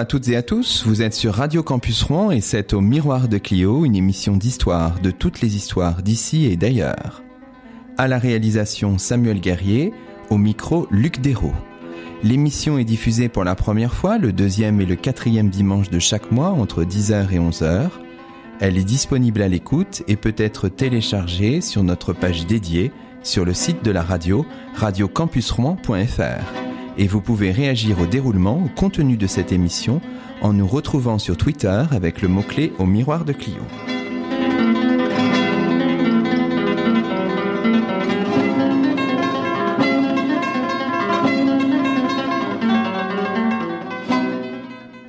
à toutes et à tous, vous êtes sur Radio Campus Rouen et c'est au Miroir de Clio, une émission d'histoire de toutes les histoires d'ici et d'ailleurs. À la réalisation Samuel Guerrier, au micro Luc Dérault. L'émission est diffusée pour la première fois le deuxième et le quatrième dimanche de chaque mois entre 10h et 11h. Elle est disponible à l'écoute et peut être téléchargée sur notre page dédiée sur le site de la radio radiocampusrouen.fr. Et vous pouvez réagir au déroulement, au contenu de cette émission en nous retrouvant sur Twitter avec le mot-clé au miroir de Clio.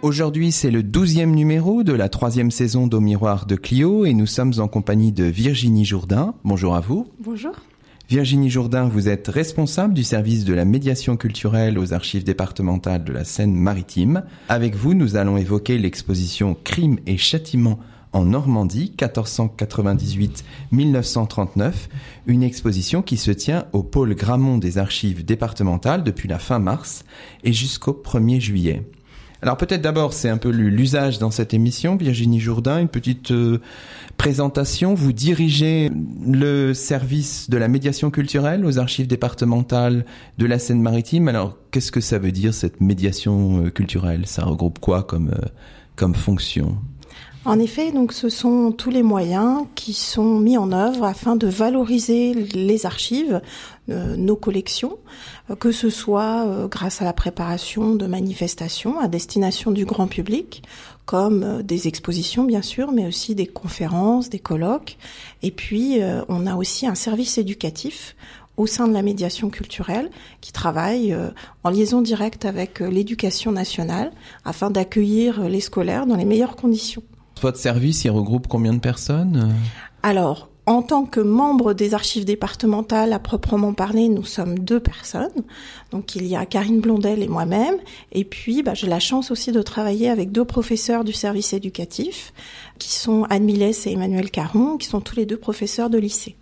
Aujourd'hui, c'est le douzième numéro de la troisième saison d'Au Miroir de Clio et nous sommes en compagnie de Virginie Jourdain. Bonjour à vous. Bonjour. Virginie Jourdain, vous êtes responsable du service de la médiation culturelle aux archives départementales de la Seine-Maritime. Avec vous, nous allons évoquer l'exposition Crimes et châtiments en Normandie, 1498-1939, une exposition qui se tient au pôle Gramont des archives départementales depuis la fin mars et jusqu'au 1er juillet. Alors peut-être d'abord, c'est un peu l'usage dans cette émission. Virginie Jourdain, une petite euh, présentation. Vous dirigez le service de la médiation culturelle aux archives départementales de la Seine-Maritime. Alors qu'est-ce que ça veut dire cette médiation euh, culturelle? Ça regroupe quoi comme, euh, comme fonction? En effet, donc ce sont tous les moyens qui sont mis en œuvre afin de valoriser les archives, euh, nos collections, euh, que ce soit euh, grâce à la préparation de manifestations à destination du grand public, comme des expositions bien sûr, mais aussi des conférences, des colloques. Et puis on a aussi un service éducatif au sein de la médiation culturelle qui travaille en liaison directe avec l'éducation nationale afin d'accueillir les scolaires dans les meilleures conditions. Votre service, il regroupe combien de personnes Alors, en tant que membre des archives départementales à proprement parler, nous sommes deux personnes. Donc il y a Karine Blondel et moi-même. Et puis bah, j'ai la chance aussi de travailler avec deux professeurs du service éducatif, qui sont Anne Millès et Emmanuel Caron, qui sont tous les deux professeurs de lycée.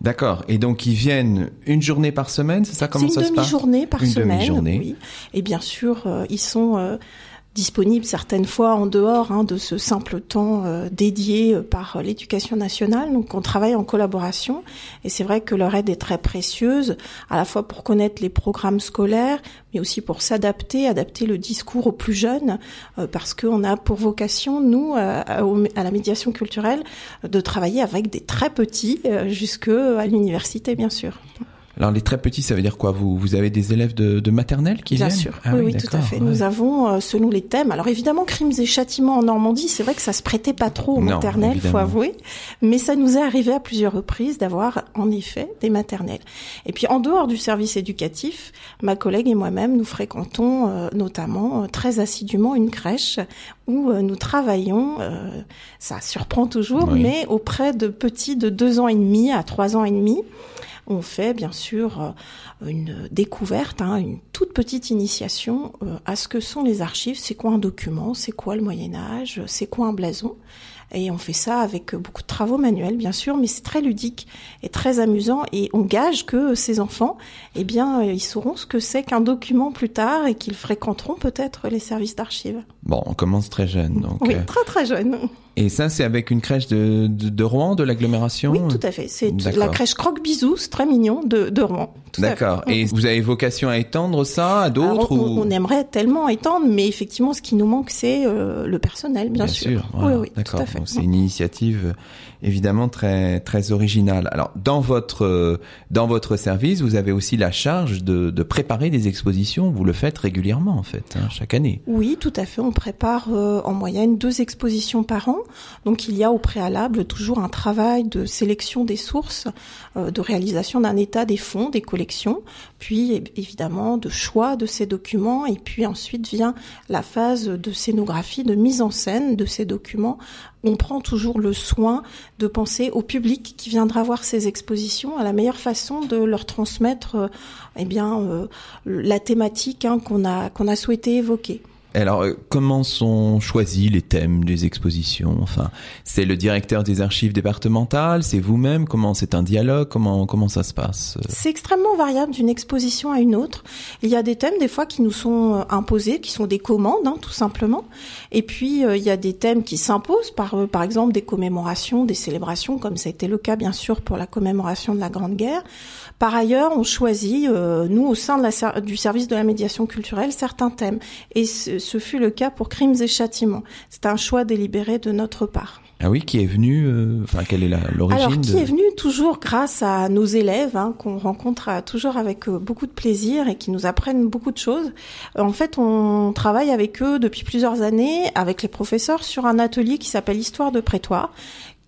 D'accord. Et donc ils viennent une journée par semaine, c'est ça comment ça se passe? Une demi-journée par une semaine. Demi-journée. Oui. Et bien sûr, euh, ils sont euh, disponible certaines fois en dehors hein, de ce simple temps euh, dédié euh, par l'éducation nationale. Donc on travaille en collaboration et c'est vrai que leur aide est très précieuse, à la fois pour connaître les programmes scolaires, mais aussi pour s'adapter, adapter le discours aux plus jeunes, euh, parce qu'on a pour vocation, nous, à, à la médiation culturelle, de travailler avec des très petits jusqu'à l'université, bien sûr. Alors les très petits, ça veut dire quoi? Vous, vous avez des élèves de, de maternelle qui Bien viennent? sûr, Ah oui, oui, tout à fait. ouais. Nous avons, euh, selon les thèmes, alors évidemment, crimes et châtiments en Normandie, c'est vrai que ça se prêtait pas trop aux Non, maternelles, faut avouer, mais ça nous est arrivé à plusieurs reprises d'avoir en effet des maternelles. Et puis en dehors du service éducatif, ma collègue et moi-même, nous fréquentons euh, notamment euh, très assidûment une crèche où euh, nous travaillons, euh, ça surprend toujours, Oui. mais auprès de petits de deux ans et demi à trois ans et demi. On fait bien sûr euh, une découverte, hein, une toute petite initiation euh, à ce que sont les archives, c'est quoi un document, c'est quoi le Moyen Âge, c'est quoi un blason? Et on fait ça avec beaucoup de travaux manuels, bien sûr, mais c'est très ludique et très amusant. Et on gage que ces enfants, eh bien, ils sauront ce que c'est qu'un document plus tard et qu'ils fréquenteront peut-être les services d'archives. Bon, on commence très jeune, donc. Oui, euh, très très jeune. Et ça, c'est avec une crèche de, de, de Rouen, de l'agglomération Oui, tout à fait. C'est la crèche Croque-Bisous, c'est très mignon, de, de Rouen. D'accord. Et vous avez vocation à étendre ça à d'autres Alors, on, ou... on aimerait tellement étendre, mais effectivement, ce qui nous manque, c'est euh, le personnel, bien, voilà, oui, oui, tout d'accord. à fait. C'est une initiative évidemment très très originale. Alors dans votre euh, dans votre service, vous avez aussi la charge de, de préparer des expositions. Vous le faites régulièrement en fait, hein, chaque année. Oui, tout à fait. On prépare euh, en moyenne deux expositions par an. Donc il y a au préalable toujours un travail de sélection des sources, euh, de réalisation d'un état des fonds, des collections, puis évidemment de choix de ces documents, et puis ensuite vient la phase de scénographie, de mise en scène de ces documents. On prend toujours le soin de penser au public qui viendra voir ces expositions à la meilleure façon de leur transmettre, euh, eh bien, euh, la thématique hein, qu'on a qu'on a souhaité évoquer. Alors, euh, comment sont choisis les thèmes des expositions? Enfin, c'est le directeur des archives départementales, c'est vous-même Comment c'est un dialogue Comment comment ça se passe? C'est extrêmement variable d'une exposition à une autre. Il y a des thèmes des fois qui nous sont euh, imposés, qui sont des commandes, hein, tout simplement. Et puis euh, il y a des thèmes qui s'imposent par par exemple des commémorations, des célébrations, comme ça a été le cas bien sûr pour la commémoration de la Grande Guerre. Par ailleurs, on choisit, nous au sein de la, du service de la médiation culturelle, certains thèmes. Ce fut le cas pour Crimes et Châtiments. C'est un choix délibéré de notre part. Ah oui, qui est venu, euh, enfin, quelle est l'origine Alors, qui est venu toujours grâce à nos élèves, hein, qu'on rencontre euh, toujours avec euh, beaucoup de plaisir et qui nous apprennent beaucoup de choses. En fait, on travaille avec eux depuis plusieurs années, avec les professeurs, sur un atelier qui s'appelle Histoire de Prétoire,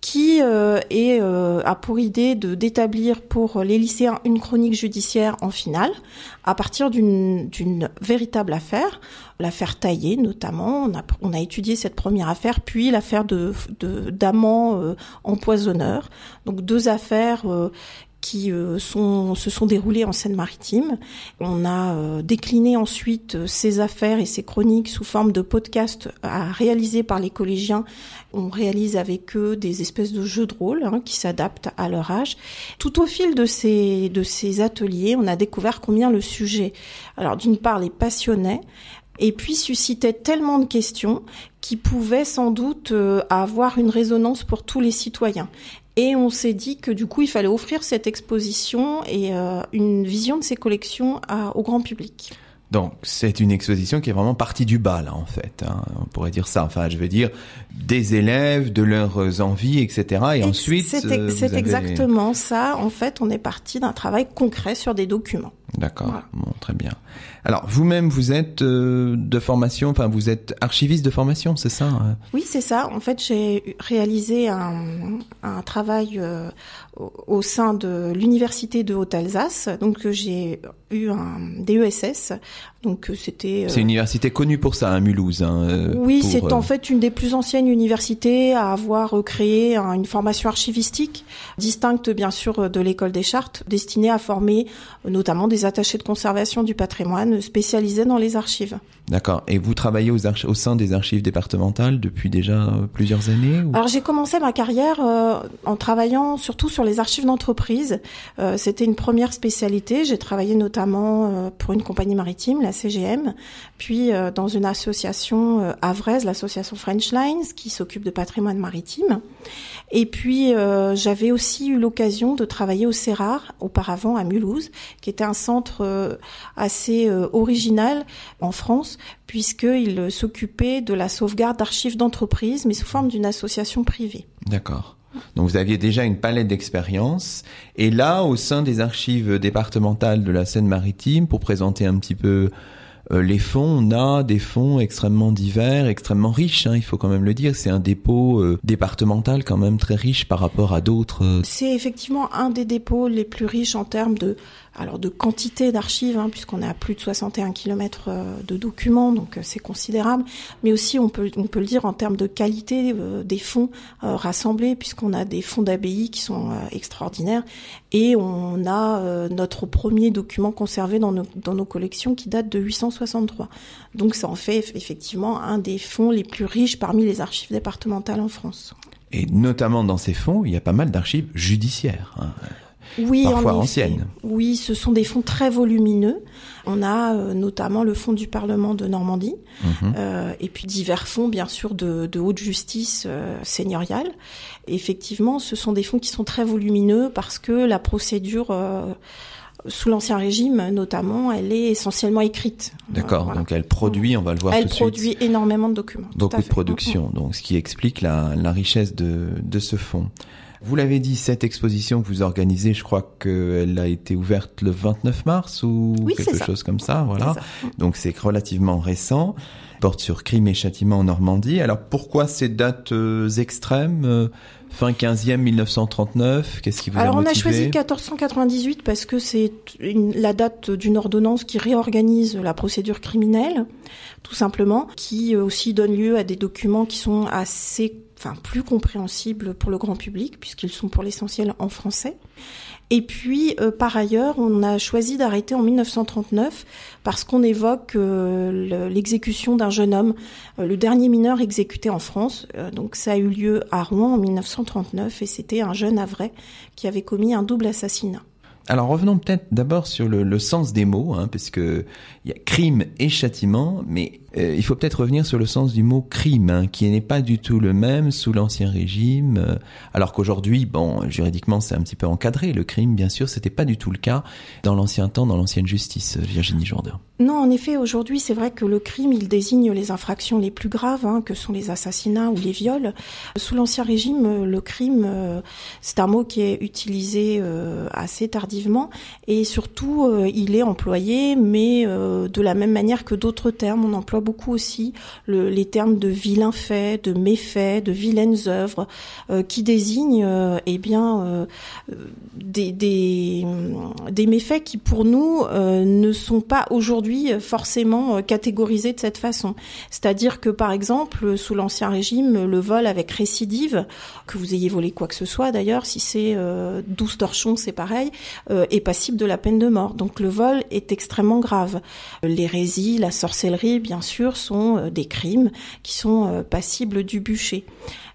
qui euh, est, euh, a pour idée de d'établir pour les lycéens une chronique judiciaire en finale à partir d'une véritable affaire, l'affaire Taillé notamment. On a, on a étudié cette première affaire, puis l'affaire de d'amant euh, empoisonneur. Donc deux affaires euh, qui euh, se sont déroulées en Seine-Maritime. On a euh, décliné ensuite euh, ces affaires et ces chroniques sous forme de podcasts à réaliser par les collégiens. On réalise avec eux des espèces de jeux de rôle hein, qui s'adaptent à leur âge. Tout au fil de ces, de ces ateliers, on a découvert combien le sujet, alors d'une part, les passionnait, et puis suscitait tellement de questions qui pouvaient sans doute avoir une résonance pour tous les citoyens. Et on s'est dit que du coup, il fallait offrir cette exposition et euh, une vision de ces collections au grand public. Donc c'est une exposition qui est vraiment partie du bas là en fait. Hein. On pourrait dire ça. Enfin, je veux dire des élèves, de leurs envies, etc. Et, ensuite, c'est euh, exactement ça. En fait, on est parti d'un travail concret sur des documents. D'accord. Bon, très bien. Alors vous-même, vous êtes euh, de formation, enfin vous êtes archiviste de formation, c'est ça hein? Oui, c'est ça. En fait, j'ai réalisé un, un travail euh, au sein de l'université de Haute-Alsace. Donc j'ai eu un DESS. Donc c'était. C'est une université connue pour ça, hein, Mulhouse. Hein, oui, c'est en fait une des plus anciennes universités à avoir créé une formation archivistique distincte bien sûr de l'école des chartes, destinée à former notamment des attachés de conservation du patrimoine spécialisés dans les archives. D'accord. Et vous travaillez aux au sein des archives départementales depuis déjà euh, plusieurs années Alors j'ai commencé ma carrière euh, en travaillant surtout sur les archives d'entreprise. Euh, C'était une première spécialité. J'ai travaillé notamment euh, pour une compagnie maritime, la CGM, puis dans une association avraise, l'association French Lines, qui s'occupe de patrimoine maritime. Et puis j'avais aussi eu l'occasion de travailler au CERAR, auparavant à Mulhouse, qui était un centre assez original en France puisqu'il s'occupait de la sauvegarde d'archives d'entreprise, mais sous forme d'une association privée. D'accord. Donc vous aviez déjà une palette d'expériences. Et là, au sein des archives départementales de la Seine-Maritime, pour présenter un petit peu euh, les fonds, on a des fonds extrêmement divers, extrêmement riches, hein, il faut quand même le dire. C'est un dépôt euh, départemental quand même très riche par rapport à d'autres. Euh. C'est effectivement un des dépôts les plus riches en termes de alors de quantité d'archives, hein, puisqu'on à plus de 61 km euh, de documents, donc euh, c'est considérable, mais aussi on peut, on peut le dire en termes de qualité euh, des fonds rassemblés, puisqu'on a des fonds d'abbaye qui sont extraordinaires, et on a notre premier document conservé dans nos, dans nos collections qui date de 863. Donc ça en fait effectivement un des fonds les plus riches parmi les archives départementales en France. Et notamment dans ces fonds, il y a pas mal d'archives judiciaires. Hein oui, parfois anciennes. Oui, ce sont des fonds très volumineux. On a euh, notamment le fonds du Parlement de Normandie, mhm. euh, et puis divers fonds, bien sûr, de, de haute justice euh, seigneuriale. effectivement, ce sont des fonds qui sont très volumineux parce que la procédure sous l'ancien régime, notamment, elle est essentiellement écrite. D'accord. Donc elle produit, on va le voir tout de suite. Elle produit énormément de documents. Beaucoup de production. Donc ce qui explique la, la richesse de, de ce fonds. Vous l'avez dit, cette exposition que vous organisez, je crois qu'elle a été ouverte le 29 mars ou quelque chose comme ça, voilà. Donc c'est relativement récent. Porte sur crime et châtiment en Normandie. Alors pourquoi ces dates euh, extrêmes euh, Fin 15e 1939, qu'est-ce qui vous Alors a motivé? on a choisi 1498 parce que c'est la date d'une ordonnance qui réorganise la procédure criminelle, tout simplement, qui euh, aussi donne lieu à des documents qui sont assez enfin plus compréhensibles pour le grand public puisqu'ils sont pour l'essentiel en français. Et puis, euh, par ailleurs, on a choisi d'arrêter en 1939 parce qu'on évoque euh, l'exécution d'un jeune homme, euh, le dernier mineur exécuté en France. donc, ça a eu lieu à Rouen en 1939 et c'était un jeune Avray qui avait commis un double assassinat. Alors revenons peut-être d'abord sur le, sens des mots, hein, parce que il y a crime et châtiment, mais euh, il faut peut-être revenir sur le sens du mot crime, hein, qui n'est pas du tout le même sous l'Ancien Régime, euh, alors qu'aujourd'hui, bon, juridiquement, c'est un petit peu encadré. Le crime, bien sûr, c'était pas du tout le cas dans l'ancien temps, dans l'ancienne justice, euh, Virginie Jourdain. Non, en effet, aujourd'hui, c'est vrai que le crime, il désigne les infractions les plus graves, hein, que sont les assassinats ou les viols. Sous l'Ancien Régime, le crime, c'est un mot qui est utilisé assez tardivement, et surtout, il est employé, mais de la même manière que d'autres termes, on emploie beaucoup aussi les termes de vilains faits, de méfaits, de vilaines œuvres, euh, qui désignent euh, eh bien euh, des, des, des, méfaits qui pour nous ne sont pas aujourd'hui forcément catégorisés de cette façon. C'est-à-dire que par exemple, sous l'Ancien Régime, le vol avec récidive, que vous ayez volé quoi que ce soit d'ailleurs, si c'est 12 torchons, c'est pareil, est passible de la peine de mort. Donc le vol est extrêmement grave. L'hérésie, la sorcellerie, bien sûr, sont euh, des crimes qui sont euh, passibles du bûcher.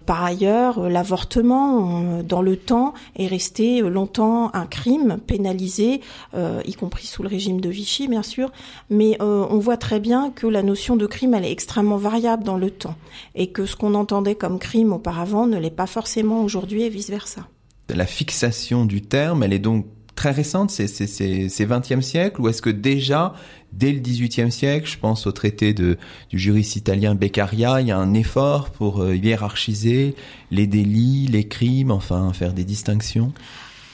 Par ailleurs, euh, l'avortement, dans le temps, est resté longtemps un crime pénalisé, y compris sous le régime de Vichy, bien sûr. Mais on voit très bien que la notion de crime, elle est extrêmement variable dans le temps, et que ce qu'on entendait comme crime auparavant ne l'est pas forcément aujourd'hui, et vice versa. La fixation du terme, elle est donc très récente, c'est c'est 20e siècle, ou est-ce que déjà dès le XVIIIe siècle, je pense au traité du juriste italien Beccaria, il y a un effort pour euh, hiérarchiser les délits, les crimes, enfin faire des distinctions?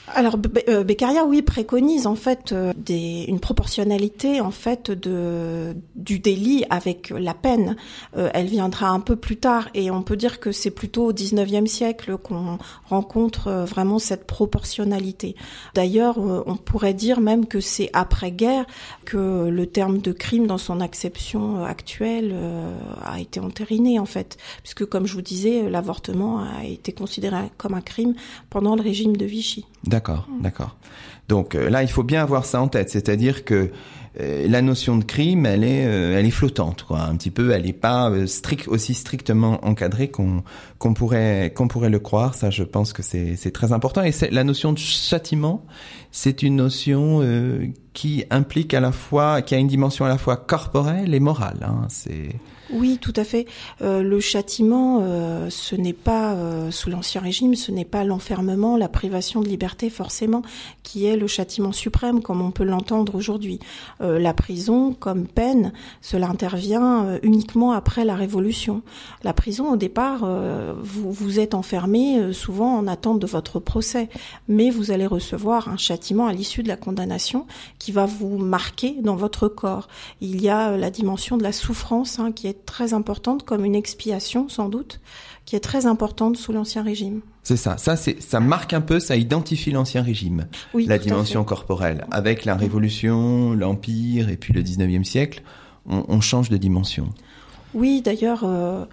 Alors euh, Beccaria, oui, préconise en fait euh, des, une proportionnalité en fait de du délit avec la peine. Euh, elle viendra un peu plus tard et on peut dire que c'est plutôt au 19e siècle qu'on rencontre vraiment cette proportionnalité. D'ailleurs, on pourrait dire même que c'est après-guerre que le terme de crime dans son acception actuelle a été entériné en fait, puisque comme je vous disais, l'avortement a été considéré comme un crime pendant le régime de Vichy. D'accord, d'accord. Donc euh, là, il faut bien avoir ça en tête, c'est-à-dire que euh, la notion de crime, elle est, euh, elle est flottante, quoi, un petit peu. Elle n'est pas strict, aussi strictement encadrée qu'on pourrait le croire. Ça, je pense que c'est c'est très important. Et la notion de châtiment, c'est une notion qui implique à la fois, qui a une dimension à la fois corporelle et morale. Hein. C'est oui, tout à fait. Euh, le châtiment, euh, ce n'est pas, euh, sous l'Ancien Régime, ce n'est pas l'enfermement, la privation de liberté forcément, qui est le châtiment suprême, comme on peut l'entendre aujourd'hui. la prison, comme peine, cela intervient uniquement après la Révolution. La prison, au départ, vous, vous êtes enfermé souvent en attente de votre procès, mais vous allez recevoir un châtiment à l'issue de la condamnation qui va vous marquer dans votre corps. Il y a la dimension de la souffrance hein, qui est très importante, comme une expiation sans doute, qui est très importante sous l'Ancien Régime. C'est ça, ça ça marque un peu, ça identifie l'Ancien Régime, oui, la dimension corporelle. Avec la Révolution, l'Empire et puis le 19e siècle, on, change de dimension. Oui, d'ailleurs, euh,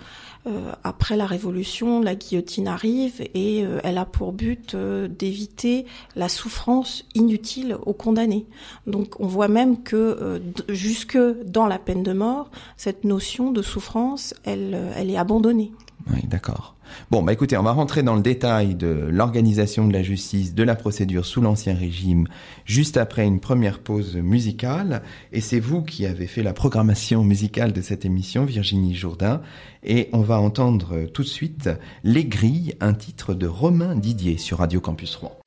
après la Révolution, la guillotine arrive et euh, elle a pour but d'éviter la souffrance inutile aux condamnés. Donc on voit même que jusque dans la peine de mort, cette notion de souffrance, elle, elle est abandonnée. Oui, d'accord. Bon, bah écoutez, on va rentrer dans le détail de l'organisation de la justice, de la procédure sous l'Ancien Régime, juste après une première pause musicale. Et c'est vous qui avez fait la programmation musicale de cette émission, Virginie Jourdain. Et on va entendre tout de suite Les Grilles, un titre de Romain Didier sur Radio Campus Rouen.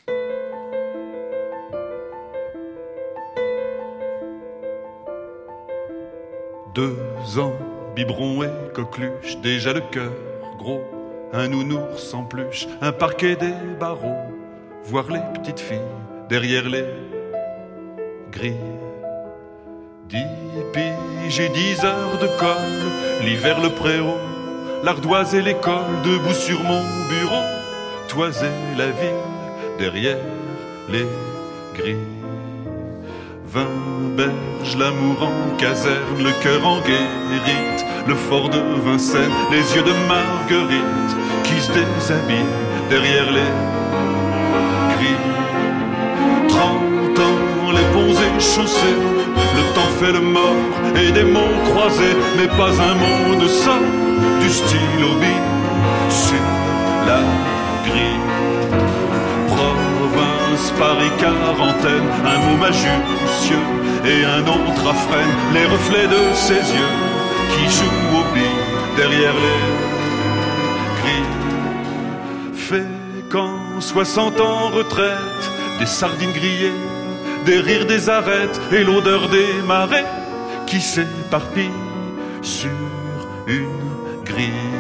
Deux ans, biberon et coqueluche, déjà le cœur gros un nounours en peluche, un parquet des barreaux, voir les petites filles derrière les grilles. Dix piges et dix heures de colle, l'hiver le préau, l'ardoise et l'école, debout sur mon bureau, toiser la ville derrière les grilles. Vingt berges, l'amour en caserne, le cœur en guérite, le fort de Vincennes, les yeux de Marguerite qui se déshabillent derrière les grilles. Trente ans, les ponts et chaussées, le temps fait le mort et des mots croisés, mais pas un mot ne sort du stylo sur la grille. Province, Paris, quarantaine, un mot majestueux et un autre à freine, les reflets de ses yeux qui jouent au billes derrière les grilles. Fait qu'en 60 ans retraite, des sardines grillées, des rires des arêtes et l'odeur des marais qui s'éparpillent sur une grille.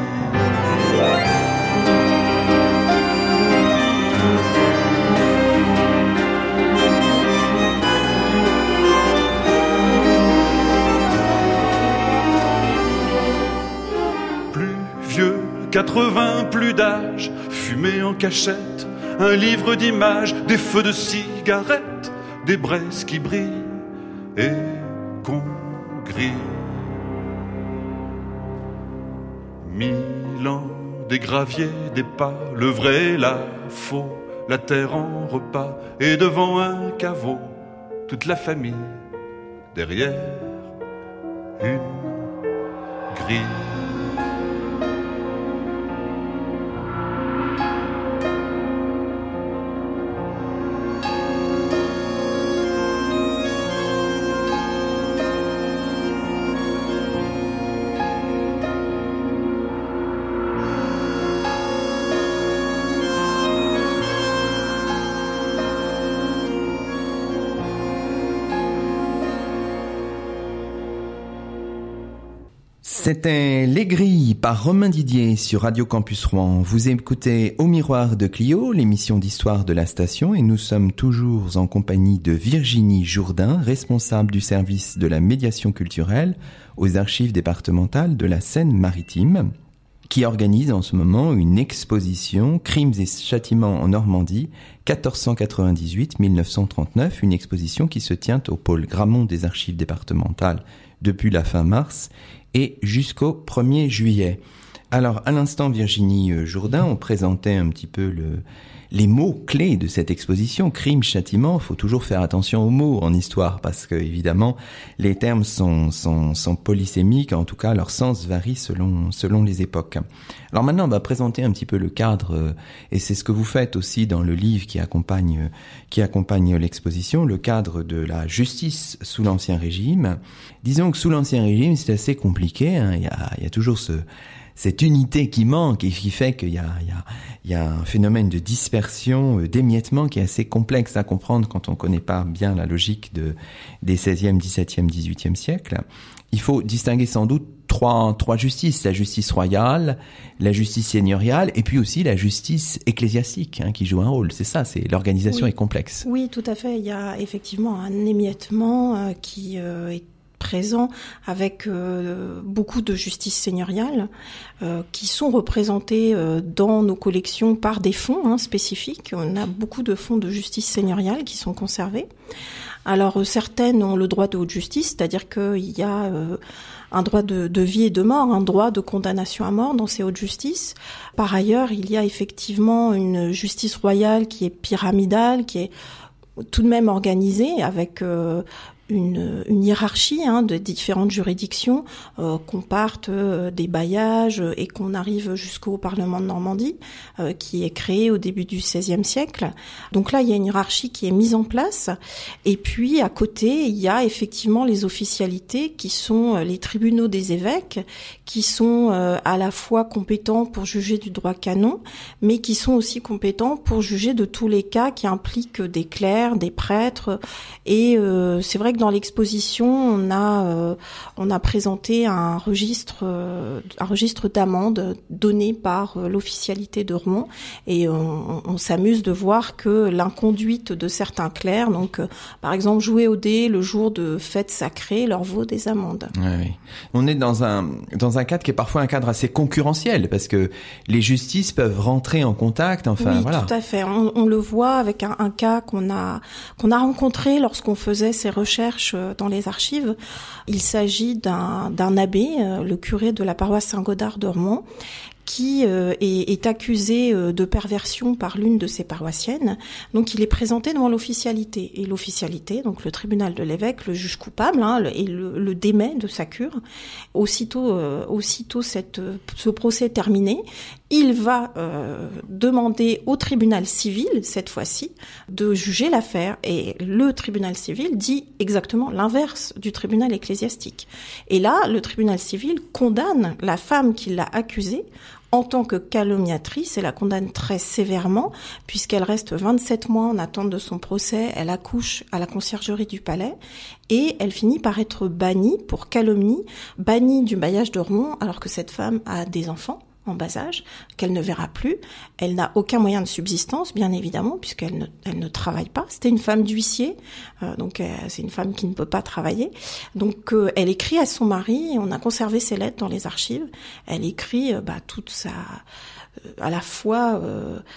80 plus d'âge, fumé en cachette, un livre d'images, des feux de cigarettes, des braises qui brillent et qu'on grille. Mille ans, des graviers, des pas, le vrai, la faux, la terre en repas, et devant un caveau, toute la famille, derrière une grille. C'était Les par Romain Didier sur Radio Campus Rouen. Vous écoutez Au Miroir de Clio, l'émission d'histoire de la station, et nous sommes toujours en compagnie de Virginie Jourdain, responsable du service de la médiation culturelle aux archives départementales de la Seine-Maritime, qui organise en ce moment une exposition Crimes et châtiments en Normandie 1498-1939, une exposition qui se tient au pôle Gramont des archives départementales depuis la fin mars et jusqu'au 1er juillet. Alors, à l'instant, Virginie Jourdain, on présentait un petit peu le, les mots clés de cette exposition. Crime, châtiment, faut toujours faire attention aux mots en histoire parce que, évidemment, les termes sont, sont, sont polysémiques, en tout cas, leur sens varie selon, selon les époques. Alors maintenant, on va présenter un petit peu le cadre, et c'est ce que vous faites aussi dans le livre qui accompagne, qui accompagne l'exposition, le cadre de la justice sous l'Ancien Régime. Disons que sous l'Ancien Régime, c'est assez compliqué, hein. y a, il y a toujours ce, cette unité qui manque et qui fait qu'il y a, il y, a, il y a un phénomène de dispersion, d'émiettement qui est assez complexe à comprendre quand on ne connaît pas bien la logique de, des 16e, 17e, 18e siècles. Il faut distinguer sans doute trois, trois justices, la justice royale, la justice seigneuriale et puis aussi la justice ecclésiastique hein, qui joue un rôle. C'est ça, c'est l'organisation Oui. est complexe. Oui, tout à fait. Il y a effectivement un émiettement euh, qui euh, est avec euh, beaucoup de justice seigneuriale euh, qui sont représentées euh, dans nos collections par des fonds hein, spécifiques. On a beaucoup de fonds de justice seigneuriale qui sont conservés. Alors certaines ont le droit de haute justice, c'est-à-dire qu'il y a un droit de, vie et de mort, un droit de condamnation à mort dans ces hautes justices. Par ailleurs, il y a effectivement une justice royale qui est pyramidale, qui est tout de même organisée avec une, hiérarchie hein, de différentes juridictions, euh, qu'on parte euh, des bailliages et qu'on arrive jusqu'au Parlement de Normandie, euh, qui est créé au début du XVIe siècle. Donc là, il y a une hiérarchie qui est mise en place. Et puis, à côté, il y a effectivement les officialités qui sont les tribunaux des évêques, qui sont à la fois compétents pour juger du droit canon, mais qui sont aussi compétents pour juger de tous les cas qui impliquent des clercs, des prêtres. Et c'est vrai que dans l'exposition, on a euh, on a présenté un registre euh, un registre d'amendes donné par euh, l'officialité de Rouen et on, on s'amuse de voir que l'inconduite de certains clercs, donc par exemple jouer au dé le jour de fêtes sacrées, leur vaut des amendes. Oui. On est dans un dans un cadre qui est parfois un cadre assez concurrentiel parce que les justices peuvent rentrer en contact. Enfin oui, voilà. tout à fait. On, on le voit avec un, un cas qu'on a qu'on a rencontré lorsqu'on faisait ces recherches recherche dans les archives. Il s'agit d'un abbé, le curé de la paroisse Saint-Godard de Rouen, qui euh, est, est, accusé euh, de perversion par l'une de ses paroissiennes. Donc il est présenté devant l'officialité. Et l'officialité, donc le tribunal de l'évêque, le juge coupable, hein, et le, le, démet de sa cure. Aussitôt, euh, aussitôt cette, ce procès terminé, il va demander au tribunal civil, cette fois-ci, de juger l'affaire. Et le tribunal civil dit exactement l'inverse du tribunal ecclésiastique. Et là, le tribunal civil condamne la femme qui l'a accusée en tant que calomniatrice et la condamne très sévèrement puisqu'elle reste 27 mois en attente de son procès, elle accouche à la conciergerie du palais et elle finit par être bannie pour calomnie, bannie du bailliage de Rouen alors que cette femme a des enfants en bas âge, qu'elle ne verra plus. Elle n'a aucun moyen de subsistance, bien évidemment, puisqu'elle ne, elle ne travaille pas. C'était une femme d'huissier, euh, donc euh, c'est une femme qui ne peut pas travailler. Donc euh, elle écrit à son mari, on a conservé ses lettres dans les archives. Elle écrit bah, toute sa à la fois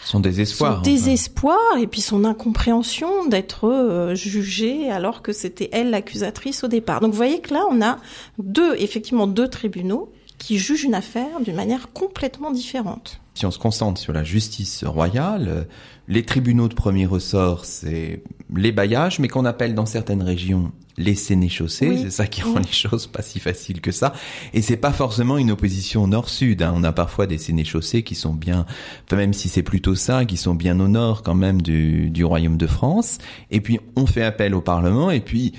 son désespoir, son désespoir et puis son incompréhension d'être jugée alors que c'était elle l'accusatrice au départ. Donc vous voyez que là on a deux effectivement deux tribunaux qui juge une affaire d'une manière complètement différente. Si on se concentre sur la justice royale, les tribunaux de premier ressort, c'est les bailliages, mais qu'on appelle dans certaines régions les sénéchaussées. C'est ça qui rend les choses pas si faciles que ça. Et c'est pas forcément une opposition nord-sud. Hein. On a parfois des sénéchaussées qui sont bien, même si c'est plutôt ça, qui sont bien au nord quand même du, du royaume de France. Et puis on fait appel au Parlement. Et puis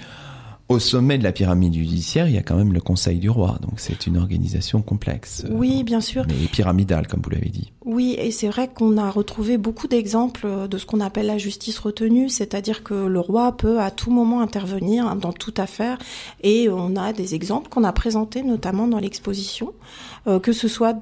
au sommet de la pyramide judiciaire, il y a quand même le Conseil du roi, donc c'est une organisation complexe. Oui, bien sûr. Mais pyramidale, comme vous l'avez dit. Oui, et c'est vrai qu'on a retrouvé beaucoup d'exemples de ce qu'on appelle la justice retenue, c'est-à-dire que le roi peut à tout moment intervenir dans toute affaire, et on a des exemples qu'on a présentés notamment dans l'exposition, euh, que ce soit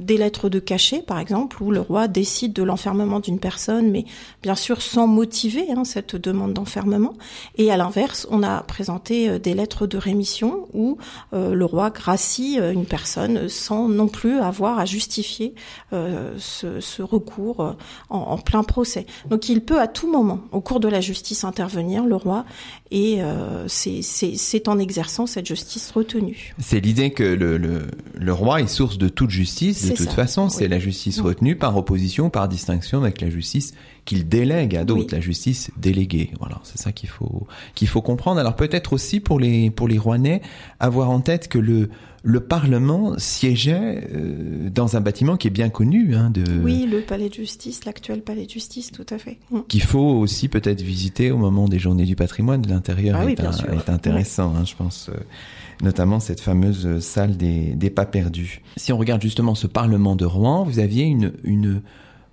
des lettres de cachet, par exemple, où le roi décide de l'enfermement d'une personne, mais bien sûr sans motiver hein, cette demande d'enfermement. Et à l'inverse, on a présenté euh, des lettres de rémission où euh, le roi gracie euh, une personne sans non plus avoir à justifier ce, ce, recours en, en, plein procès. Donc il peut à tout moment, au cours de la justice, intervenir, le roi, et c'est en exerçant cette justice retenue. C'est l'idée que le, le, le roi est source de toute justice de toute façon, c'est la justice retenue par opposition, par distinction avec la justice qu'il délègue à d'autres, la justice déléguée. Voilà, c'est ça qu'il faut qu'il faut comprendre. Alors peut-être aussi pour les pour les Rouennais avoir en tête que le le Parlement siégeait euh, dans un bâtiment qui est bien connu. Hein, de... Oui, le palais de justice, l'actuel palais de justice, tout à fait. Mm. Qu'il faut aussi peut-être visiter au moment des journées du patrimoine. L'intérieur ah est, intéressant, hein, je pense. Notamment cette fameuse salle des, des pas perdus. Si on regarde justement ce Parlement de Rouen, vous aviez une, une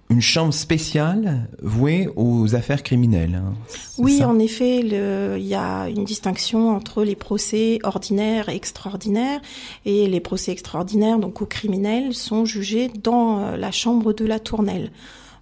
une chambre spéciale vouée aux affaires criminelles. Hein. Oui, en effet, il y a une distinction entre les procès ordinaires et extraordinaires, et les procès extraordinaires, donc aux criminels, sont jugés dans euh, la chambre de la tournelle.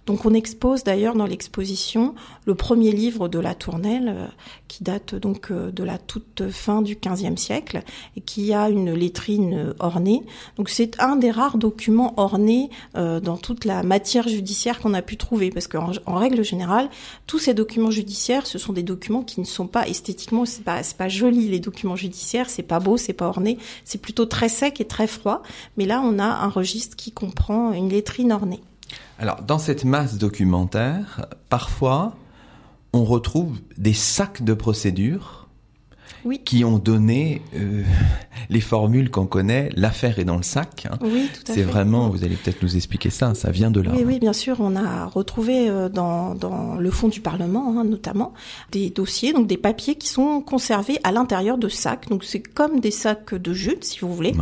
Donc on expose d'ailleurs dans l'exposition le premier livre de la Tournelle, euh, qui date donc euh, de la toute fin du XVe siècle et qui a une lettrine ornée. Donc c'est un des rares documents ornés euh, dans toute la matière judiciaire qu'on a pu trouver, parce qu'en en règle générale, tous ces documents judiciaires, ce sont des documents qui ne sont pas esthétiquement, c'est pas c'est pas joli les documents judiciaires, c'est pas beau, c'est pas orné, c'est plutôt très sec et très froid. Mais là, on a un registre qui comprend une lettrine ornée. Alors, dans cette masse documentaire, parfois, on retrouve des sacs de procédures qui ont donné euh, les formules qu'on connaît. L'affaire est dans le sac. Hein. Oui, tout à C'est vraiment, vous allez peut-être nous expliquer ça, ça vient de là. Oui, oui, bien sûr. On a retrouvé euh, dans, dans le fond du Parlement, hein, notamment, des dossiers, donc des papiers qui sont conservés à l'intérieur de sacs. Donc c'est comme des sacs de jute, si vous voulez.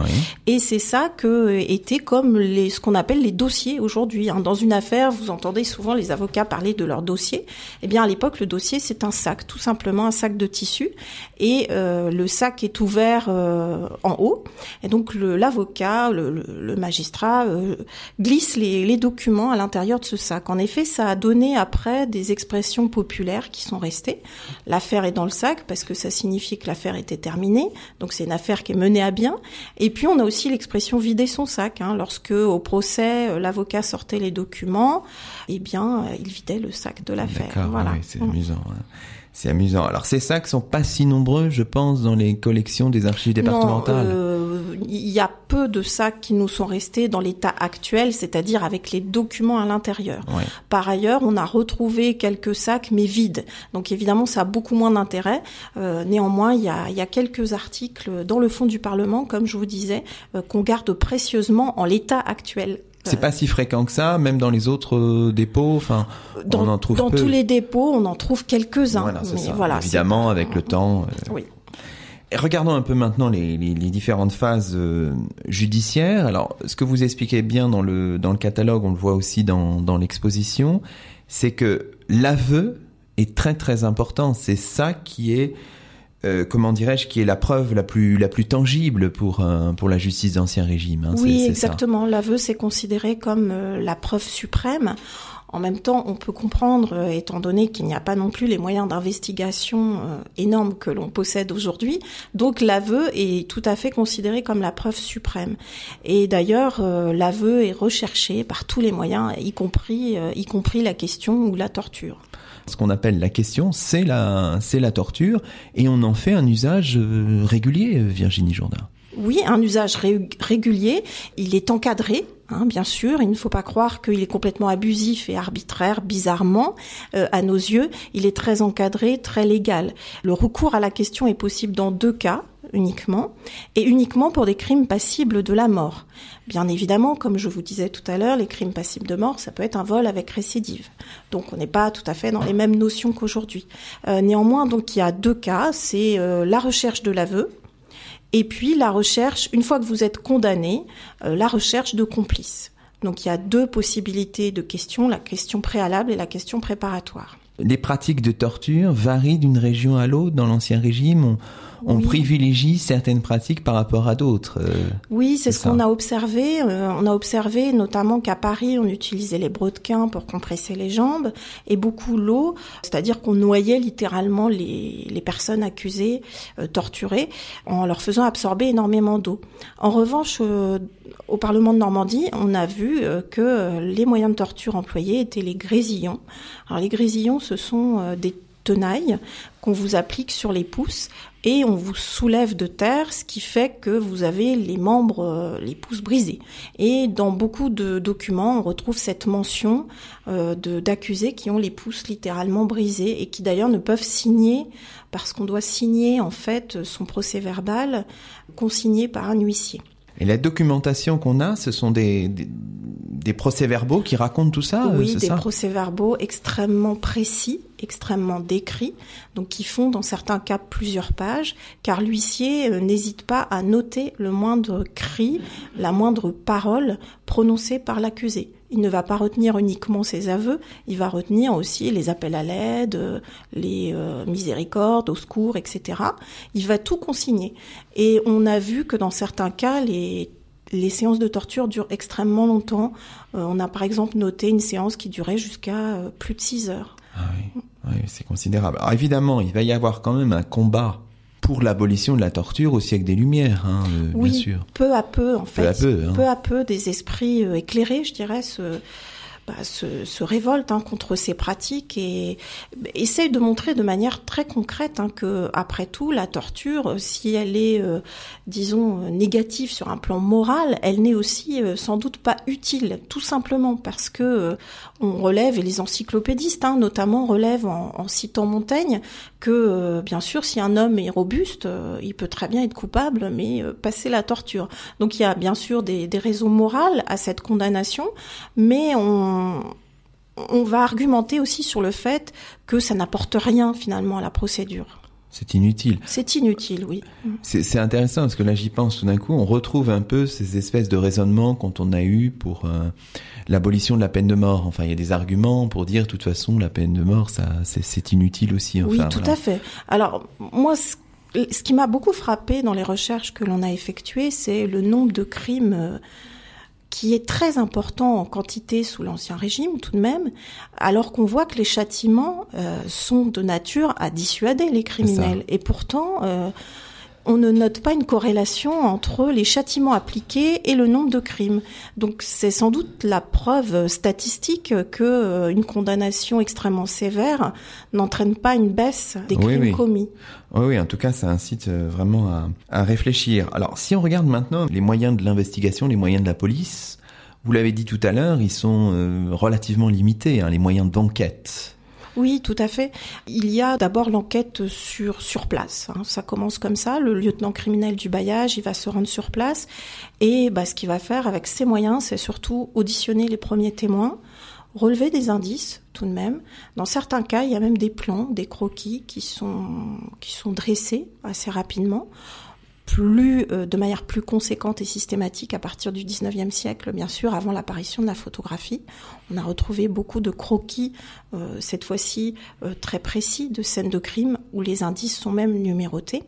Et ces sacs euh, étaient comme les, ce qu'on appelle les dossiers aujourd'hui. Hein. Dans une affaire, vous entendez souvent les avocats parler de leur dossier. Eh bien, à l'époque, le dossier, c'est un sac, tout simplement un sac de tissu. Et euh, le sac est ouvert euh, en haut, et donc l'avocat, le, magistrat euh, glisse les, documents à l'intérieur de ce sac. En effet, ça a donné après des expressions populaires qui sont restées. L'affaire est dans le sac parce que ça signifie que l'affaire était terminée, donc c'est une affaire qui est menée à bien. Et puis on a aussi l'expression vider son sac. Hein, lorsque au procès l'avocat sortait les documents, eh bien il vidait le sac de l'affaire. Voilà. c'est amusant. Hein. C'est amusant. Alors ces sacs sont pas si nombreux je pense, dans les collections des archives départementales. Euh, il y a peu de sacs qui nous sont restés dans l'état actuel, c'est-à-dire avec les documents à l'intérieur. Par ailleurs, on a retrouvé quelques sacs, mais vides. Donc évidemment, ça a beaucoup moins d'intérêt. Euh, néanmoins, il y, a, il y a, quelques articles dans le fond du Parlement, comme je vous disais, euh, qu'on garde précieusement en l'état actuel. C'est pas si fréquent que ça, même dans les autres euh, dépôts. Enfin, on en trouve dans tous les dépôts, on en trouve quelques-uns. Voilà, voilà, évidemment, avec le temps. Euh. Oui. regardons un peu maintenant les, les, les différentes phases euh, judiciaires. Alors, ce que vous expliquez bien dans le dans le catalogue, on le voit aussi dans dans l'exposition, c'est que l'aveu est très très important. C'est ça qui est euh, comment dirais-je, qui est la preuve la plus la plus tangible pour pour la justice d'ancien régime. Hein, oui, exactement. L'aveu c'est considéré comme euh, la preuve suprême. En même temps, on peut comprendre, euh, étant donné qu'il n'y a pas non plus les moyens d'investigation énormes que l'on possède aujourd'hui, donc l'aveu est tout à fait considéré comme la preuve suprême. Et d'ailleurs, l'aveu est recherché par tous les moyens, y compris, y compris la question ou la torture. Ce qu'on appelle la question, c'est la, torture, et on en fait un usage euh, régulier, Virginie Jourdain. Oui, un usage régulier. Il est encadré, hein, bien sûr. Il ne faut pas croire qu'il est complètement abusif et arbitraire, bizarrement, euh, à nos yeux. Il est très encadré, très légal. Le recours à la question est possible dans deux cas uniquement, et uniquement pour des crimes passibles de la mort. Bien évidemment, comme je vous disais tout à l'heure, les crimes passibles de mort, ça peut être un vol avec récidive. Donc on n'est pas tout à fait dans les mêmes notions qu'aujourd'hui. Euh, néanmoins, donc il y a deux cas, c'est euh, la recherche de l'aveu, et puis la recherche, une fois que vous êtes condamné, euh, la recherche de complices. Donc il y a deux possibilités de questions, la question préalable et la question préparatoire. Les pratiques de torture varient d'une région à l'autre dans l'Ancien Régime privilégie certaines pratiques par rapport à d'autres. Euh, oui, c'est ce qu'on a observé. Euh, on a observé notamment qu'à Paris, on utilisait les brodequins pour compresser les jambes et beaucoup l'eau, c'est-à-dire qu'on noyait littéralement les, les personnes accusées, euh, torturées, en leur faisant absorber énormément d'eau. En revanche, au Parlement de Normandie, on a vu que les moyens de torture employés étaient les grésillons. Alors les grésillons, ce sont des tenailles qu'on vous applique sur les pouces et on vous soulève de terre, ce qui fait que vous avez les membres, euh, les pouces brisés. Et dans beaucoup de documents, on retrouve cette mention euh, d'accusés qui ont les pouces littéralement brisés et qui d'ailleurs ne peuvent signer parce qu'on doit signer en fait son procès verbal consigné par un huissier. Et la documentation qu'on a, ce sont des, des, procès-verbaux qui racontent tout ça Oui, des procès-verbaux extrêmement précis, extrêmement décrits, donc qui font dans certains cas plusieurs pages, car l'huissier euh, n'hésite pas à noter le moindre cri, la moindre parole prononcée par l'accusé il ne va pas retenir uniquement ses aveux, il va retenir aussi les appels à l'aide, les euh, miséricordes, au secours, etc. Il va tout consigner. Et on a vu que dans certains cas, les séances de torture durent extrêmement longtemps. Euh, on a par exemple noté une séance qui durait jusqu'à euh, plus de 6 heures. Ah oui c'est considérable. Alors évidemment, il va y avoir quand même un combat pour l'abolition de la torture au siècle des Lumières, hein, euh, oui, bien sûr. Peu à peu, en fait. Peu à peu, hein. peu, à peu des esprits euh, éclairés, je dirais, se, bah, se, se révolte hein, contre ces pratiques et essaye de montrer de manière très concrète hein, que, après tout, la torture, si elle est, euh, disons, négative sur un plan moral, elle n'est aussi euh, sans doute pas utile, tout simplement parce que euh, on relève, et les encyclopédistes hein, notamment relèvent en, en, citant Montaigne, que bien sûr, si un homme est robuste, il peut très bien être coupable, mais passer la torture. Donc il y a bien sûr des, des raisons morales à cette condamnation, mais on on, va argumenter aussi sur le fait que ça n'apporte rien finalement à la procédure. C'est inutile. C'est inutile, oui. C'est intéressant parce que là, j'y pense tout d'un coup. On retrouve un peu ces espèces de raisonnements quand on a eu pour euh, l'abolition de la peine de mort. Enfin, il y a des arguments pour dire, de toute façon, la peine de mort, ça, c'est inutile aussi. oui, tout à fait. Alors, moi, ce, qui m'a beaucoup frappé dans les recherches que l'on a effectuées, c'est le nombre de crimes. Euh, qui est très important en quantité sous l'Ancien Régime tout de même, alors qu'on voit que les châtiments euh, sont de nature à dissuader les criminels. Et pourtant, euh, on ne note pas une corrélation entre les châtiments appliqués et le nombre de crimes. Donc c'est sans doute la preuve statistique que euh, une condamnation extrêmement sévère n'entraîne pas une baisse des crimes commis. Oui, oui, en tout cas, ça incite euh, vraiment à, à réfléchir. Alors, si on regarde maintenant les moyens de l'investigation, les moyens de la police, vous l'avez dit tout à l'heure, ils sont euh, relativement limités, hein, les moyens d'enquête. Oui, tout à fait. Il y a d'abord l'enquête sur sur place. Hein. Ça commence comme ça. Le lieutenant criminel du bailliage, il va se rendre sur place et bah, ce qu'il va faire avec ses moyens, c'est surtout auditionner les premiers témoins, relever des indices tout de même. Dans certains cas, il y a même des plans, des croquis qui sont qui sont dressés assez rapidement plus euh, de manière plus conséquente et systématique à partir du 19e siècle, bien sûr, avant l'apparition de la photographie. On a retrouvé beaucoup de croquis, euh, cette fois-ci euh, très précis, de scènes de crime où les indices sont même numérotés.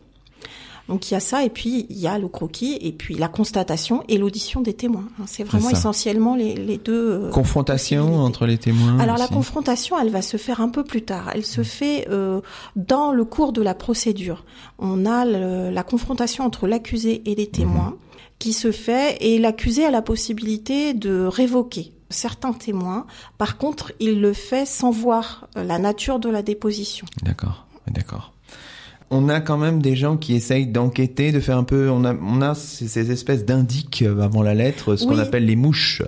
Donc il y a ça, et puis il y a le croquis, et puis la constatation et l'audition des témoins. Hein, c'est vraiment essentiellement les, les deux. Euh, confrontation entre les témoins. Alors la confrontation, elle va se faire un peu plus tard. Elle se fait euh, dans le cours de la procédure. On a la confrontation entre l'accusé et les témoins. Mhm. qui se fait et l'accusé a la possibilité de révoquer certains témoins. Par contre, il le fait sans voir la nature de la déposition. D'accord, d'accord on a quand même des gens qui essayent d'enquêter, de faire un peu. On a, on a ces, espèces d'indices avant la lettre, ce qu'on appelle les mouches.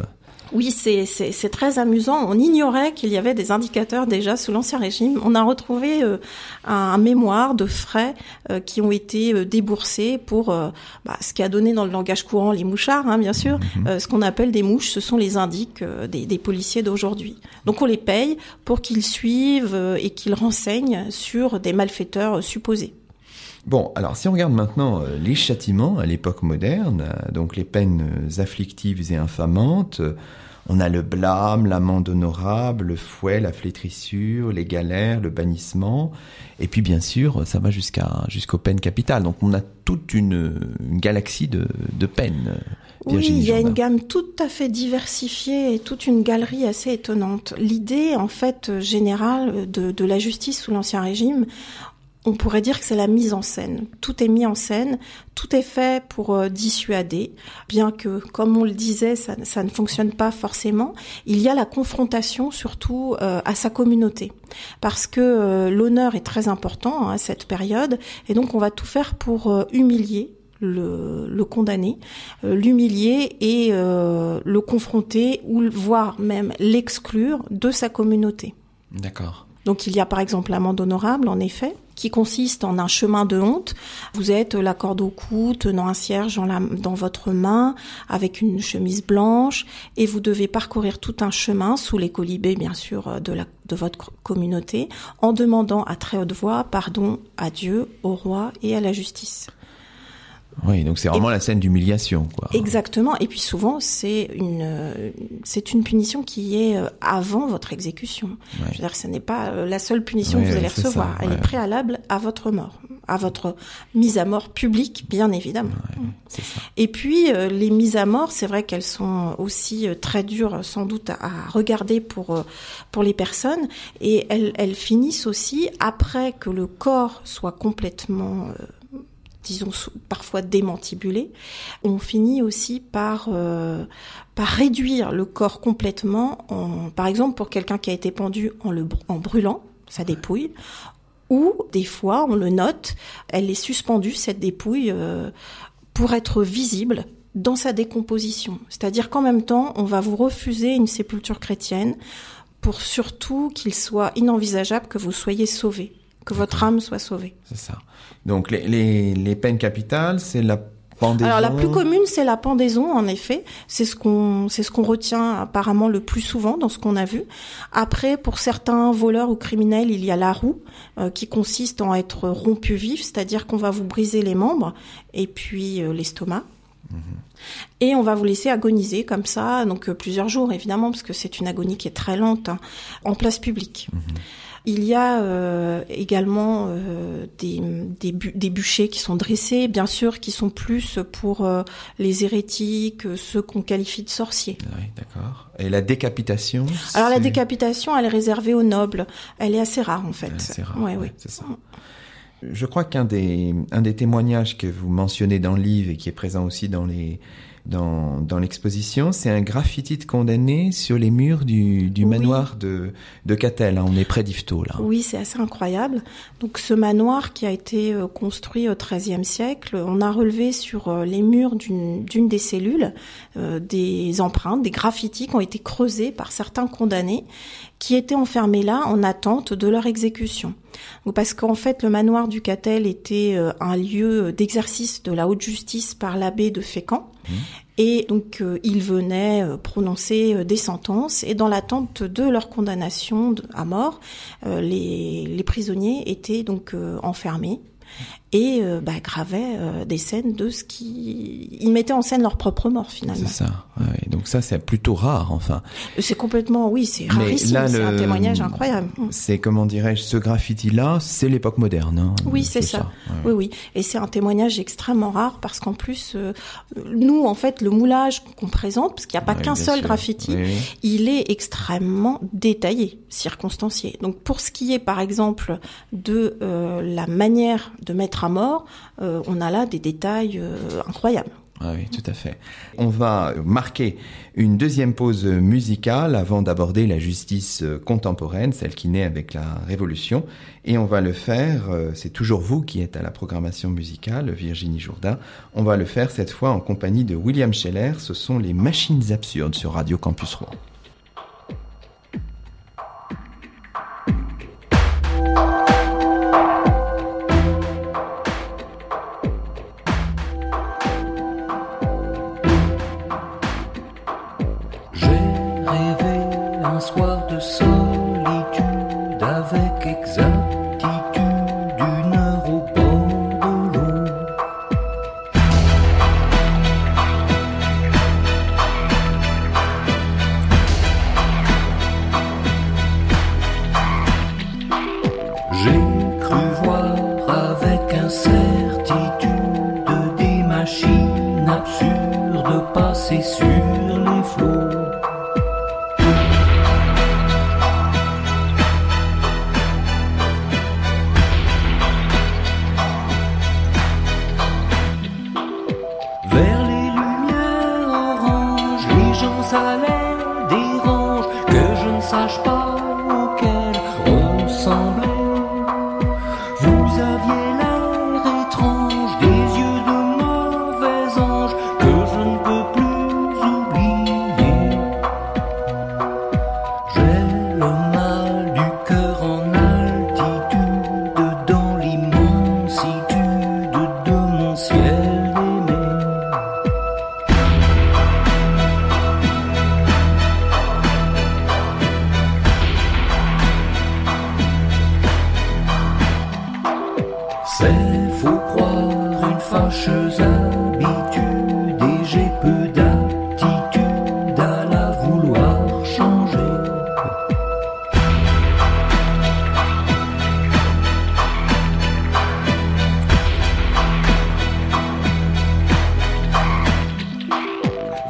Oui, c'est très amusant. On ignorait qu'il y avait des indicateurs déjà sous l'Ancien Régime. On a retrouvé euh, un, mémoire de frais euh, qui ont été euh, déboursés pour bah, ce qui a donné dans le langage courant les mouchards, hein, bien sûr. Mhm. ce qu'on appelle des mouches, ce sont les indices des, des, policiers d'aujourd'hui. Donc on les paye pour qu'ils suivent et qu'ils renseignent sur des malfaiteurs supposés. Bon, alors si on regarde maintenant les châtiments à l'époque moderne, donc les peines afflictives et infamantes, on a le blâme, l'amende honorable, le fouet, la flétrissure, les galères, le bannissement, et puis bien sûr, ça va jusqu'à jusqu'aux peines capitales. Donc on a toute une, galaxie de, peines. Oui, il y a une gamme tout à fait diversifiée et toute une galerie assez étonnante. L'idée, en fait, générale de, de la justice sous l'Ancien Régime, on pourrait dire que c'est la mise en scène. Tout est mis en scène, tout est fait pour euh, dissuader, bien que, comme on le disait, ça, ne fonctionne pas forcément. Il y a la confrontation surtout euh, à sa communauté, parce que euh, l'honneur est très important hein, à cette période, et donc on va tout faire pour humilier le, le condamner, l'humilier et le confronter ou voire même l'exclure de sa communauté. D'accord. Donc il y a par exemple l'amende honorable, en effet, qui consiste en un chemin de honte. Vous êtes la corde au cou, tenant un cierge dans, votre main, avec une chemise blanche, et vous devez parcourir tout un chemin, sous les colibés bien sûr de votre communauté, en demandant à très haute voix pardon à Dieu, au roi et à la justice. Oui, donc c'est vraiment la scène d'humiliation, quoi. Exactement. Et puis souvent, c'est une c'est une punition qui est euh, avant votre exécution. Je veux dire, ce n'est pas euh, la seule punition que vous allez recevoir. Elle est préalable à votre mort, à votre mise à mort publique, bien évidemment. Ça. Et puis euh, les mises à mort, c'est vrai qu'elles sont aussi très dures, sans doute, à regarder pour pour les personnes, et elles, elles finissent aussi après que le corps soit complètement disons parfois démantibulé, on finit aussi par euh, par réduire le corps complètement, en, par exemple pour quelqu'un qui a été pendu en le en brûlant sa dépouille, ou des fois on le note, elle est suspendue cette dépouille euh, pour être visible dans sa décomposition. C'est-à-dire qu'en même temps, on va vous refuser une sépulture chrétienne pour surtout qu'il soit inenvisageable que vous soyez sauvé que votre âme soit sauvée. C'est ça. Donc les, les, les peines capitales, c'est la pendaison. Alors la plus commune, c'est la pendaison, en effet. C'est ce qu'on, c'est ce qu'on retient apparemment le plus souvent dans ce qu'on a vu. Après, pour certains voleurs ou criminels, il y a la roue, euh, qui consiste en être rompu vif, c'est-à-dire qu'on va vous briser les membres et puis euh, l'estomac. Mhm. Et on va vous laisser agoniser comme ça, donc euh, plusieurs jours évidemment, parce que c'est une agonie qui est très lente, hein, en place publique. Mhm. Il y a euh, également euh, des, des, des, bûchers qui sont dressés, bien sûr, qui sont plus pour euh, les hérétiques, ceux qu'on qualifie de sorciers. Oui, d'accord. Et la décapitation Alors la décapitation, elle est réservée aux nobles. Elle est assez rare en fait. C'est rare. Ouais. C'est ça. Je crois qu'un des, un des témoignages que vous mentionnez dans le livre et qui est présent aussi dans les, dans, dans l'exposition, c'est un graffiti de condamné sur les murs du, du Oui. manoir de, de Catel. hein. On est près d'Yvetot, là. Oui, c'est assez incroyable. Donc ce manoir qui a été euh, construit au XIIIe siècle, on a relevé sur euh, les murs d'une d'une des cellules euh, des empreintes, des graffitis qui ont été creusés par certains condamnés qui étaient enfermés là en attente de leur exécution. Parce qu'en fait, le manoir du Catel était euh, un lieu d'exercice de la haute justice par l'abbé de Fécamp. Et donc, euh, ils venaient euh, prononcer euh, des sentences. Et dans l'attente de leur condamnation de- à mort, euh, les, les prisonniers étaient donc enfermés et euh, bah, gravaient euh, des scènes de ce qui... Ils mettaient en scène leur propre mort, C'est finalement. ça. ouais. Donc ça, c'est plutôt rare, enfin. C'est complètement... Oui, c'est rarissime. là, C'est un témoignage incroyable. C'est, comment dirais-je, ce graffiti-là, c'est l'époque moderne. hein. Oui, c'est ça. ouais. Oui, oui. Et c'est un témoignage extrêmement rare parce qu'en plus, euh, nous, en fait, le moulage qu'on présente, parce qu'il n'y a pas Ouais, qu'un seul sûr. graffiti, Oui, il est extrêmement détaillé, circonstancié. Donc pour ce qui est par exemple de euh, la manière de mettre à mort, euh, on a là des détails euh, incroyables. Ah oui, tout à fait. On va marquer une deuxième pause musicale avant d'aborder la justice euh, contemporaine, celle qui naît avec la Révolution. Et on va le faire, c'est toujours vous qui êtes à la programmation musicale, Virginie Jourdain. On va le faire cette fois en compagnie de William Scheller. Ce sont les machines absurdes sur Radio Campus Rouen. Rêvé un soir de solitude avec exactitude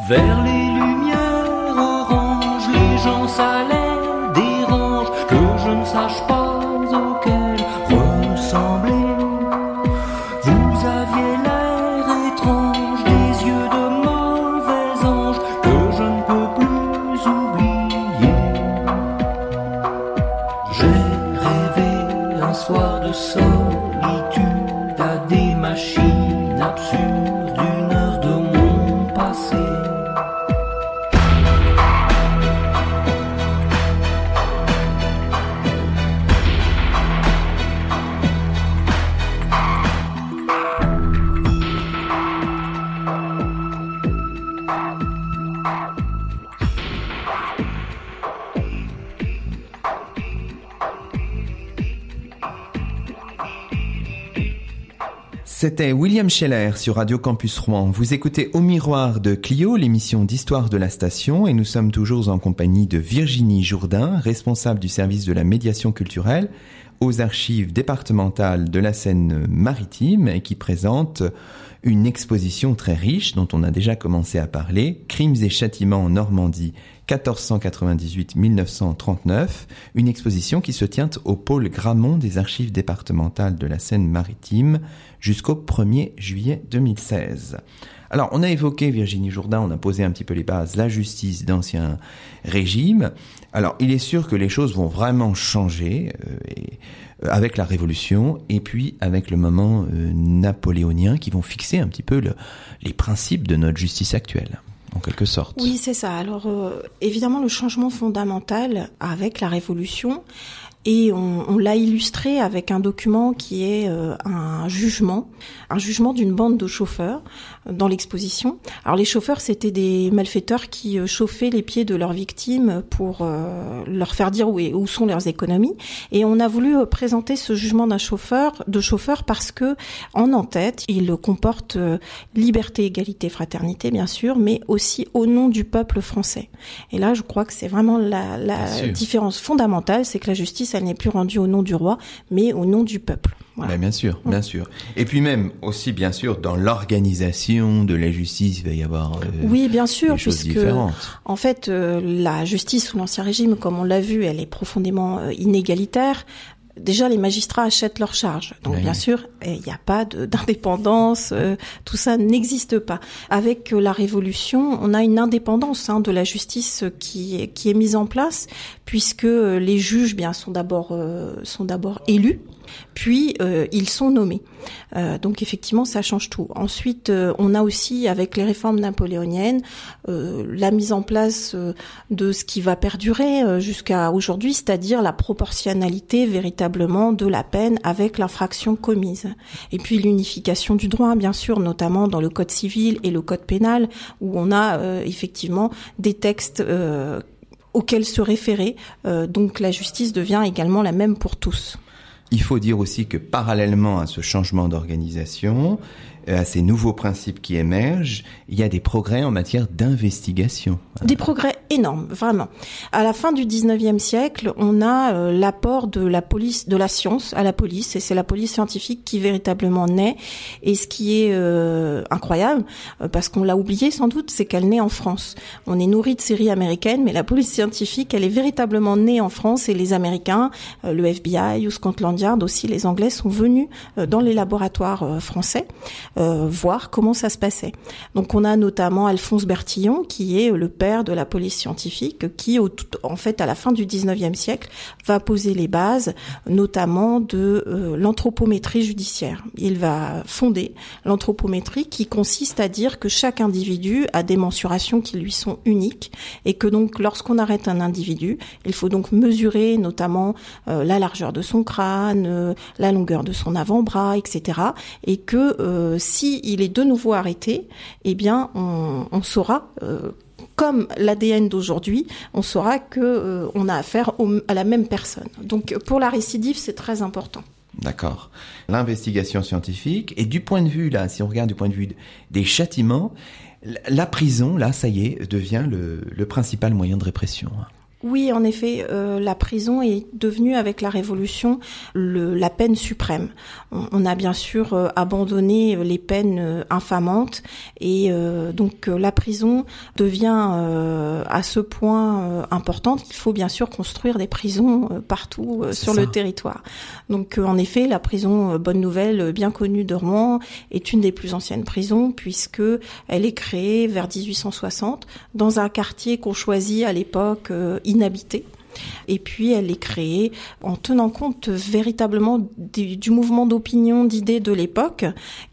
Vers les lumières oranges, les gens les dérange que je ne sache pas C'était William Scheller sur Radio Campus Rouen. Vous écoutez Au Miroir de Clio, l'émission d'histoire de la station, et nous sommes toujours en compagnie de Virginie Jourdain, responsable du service de la médiation culturelle aux archives départementales de la Seine-Maritime et qui présente une exposition très riche dont on a déjà commencé à parler, Crimes et châtiments en Normandie 1498-1939, une exposition qui se tient au pôle Gramont des archives départementales de la Seine-Maritime jusqu'au 1er juillet 2016. Alors, on a évoqué Virginie Jourdain, on a posé un petit peu les bases, la justice d'ancien régime. Alors, il est sûr que les choses vont vraiment changer euh, avec la Révolution et puis avec le moment euh, napoléonien qui vont fixer un petit peu le, les principes de notre justice actuelle en quelque sorte. Oui, c'est ça. Alors euh, évidemment, le changement fondamental avec la Révolution, et on, l'a illustré avec un document qui est euh, un jugement, un jugement d'une bande de chauffeurs euh, dans l'exposition. Alors les chauffeurs, c'était des malfaiteurs qui euh, chauffaient les pieds de leurs victimes pour euh, leur faire dire où, est- où sont leurs économies. Et on a voulu euh, présenter ce jugement d'un chauffeur, de chauffeur, parce que en en-tête, il comporte euh, liberté, égalité, fraternité, bien sûr, mais aussi au nom du peuple français. Et là, je crois que c'est vraiment la, la différence fondamentale, c'est que la justice, elle n'est plus rendue au nom du roi, mais au nom du peuple. Voilà. Ben, bien sûr, bien sûr. Et puis même aussi, bien sûr, dans l'organisation de la justice, il va y avoir euh, Oui, bien sûr, des choses puisque différentes. en fait, euh, la justice sous l'Ancien Régime, comme on l'a vu, elle est profondément euh, inégalitaire. Déjà, les magistrats achètent leurs charges. Donc, Oui. bien sûr, il n'y a pas d'indépendance, euh, tout ça n'existe pas. Avec euh, la Révolution, on a une indépendance hein, de la justice qui, qui est mise en place, puisque les juges bien, sont d'abord euh, sont d'abord élus, puis euh, ils sont nommés. Euh, donc effectivement, ça change tout. Ensuite, euh, on a aussi, avec les réformes napoléoniennes, la mise en place de ce qui va perdurer jusqu'à aujourd'hui, c'est-à-dire la proportionnalité véritablement de la peine avec l'infraction commise. Et puis l'unification du droit, bien sûr, notamment dans le code civil et le code pénal, où on a effectivement des textes auxquels se référer. Donc la justice devient également la même pour tous. Il faut dire aussi que parallèlement à ce changement d'organisation, à ces nouveaux principes qui émergent, il y a des progrès en matière d'investigation. Des progrès énormes, vraiment. À la fin du 19e siècle, on a euh, l'apport de la police, de la science à la police, et c'est la police scientifique qui véritablement naît. Et ce qui est euh, incroyable, euh, parce qu'on l'a oublié sans doute, c'est qu'elle naît en France. On est nourri de séries américaines, mais la police scientifique, elle est véritablement née en France, et les Américains, euh, le FBI ou Scotland Yard aussi, les Anglais sont venus euh, dans les laboratoires euh, français euh, voir comment ça se passait. Donc on a notamment Alphonse Bertillon, qui est le père de la police scientifique, qui en fait à la fin du 19e siècle va poser les bases, notamment de euh, l'anthropométrie judiciaire. Il va fonder l'anthropométrie qui consiste à dire que chaque individu a des mensurations qui lui sont uniques et que donc lorsqu'on arrête un individu, il faut donc mesurer notamment euh, la largeur de son crâne, la longueur de son avant-bras, etc. Et que euh, si il est de nouveau arrêté, eh bien on, saura euh, comme l'ADN d'aujourd'hui, on saura que euh, on a affaire à la même personne. Donc pour la récidive, c'est très important. D'accord. L'investigation scientifique et du point de vue là, si on regarde du point de vue de- des châtiments, la- prison là, ça y est, devient le, le principal moyen de répression. Oui, en effet, euh, la prison est devenue avec la Révolution le, la peine suprême. On, on a bien sûr euh, abandonné les peines euh, infamantes et euh, donc euh, la prison devient euh, à ce point euh, importante qu'il faut bien sûr construire des prisons euh, partout euh, sur ça. le territoire. Donc euh, en effet, la prison euh, Bonne Nouvelle, euh, bien connue de Rouen, est une des plus anciennes prisons puisque elle est créée vers 1860 dans un quartier qu'on choisit à l'époque euh, inhabité. Et puis elle est créée en tenant compte véritablement du, du mouvement d'opinion, d'idées de l'époque,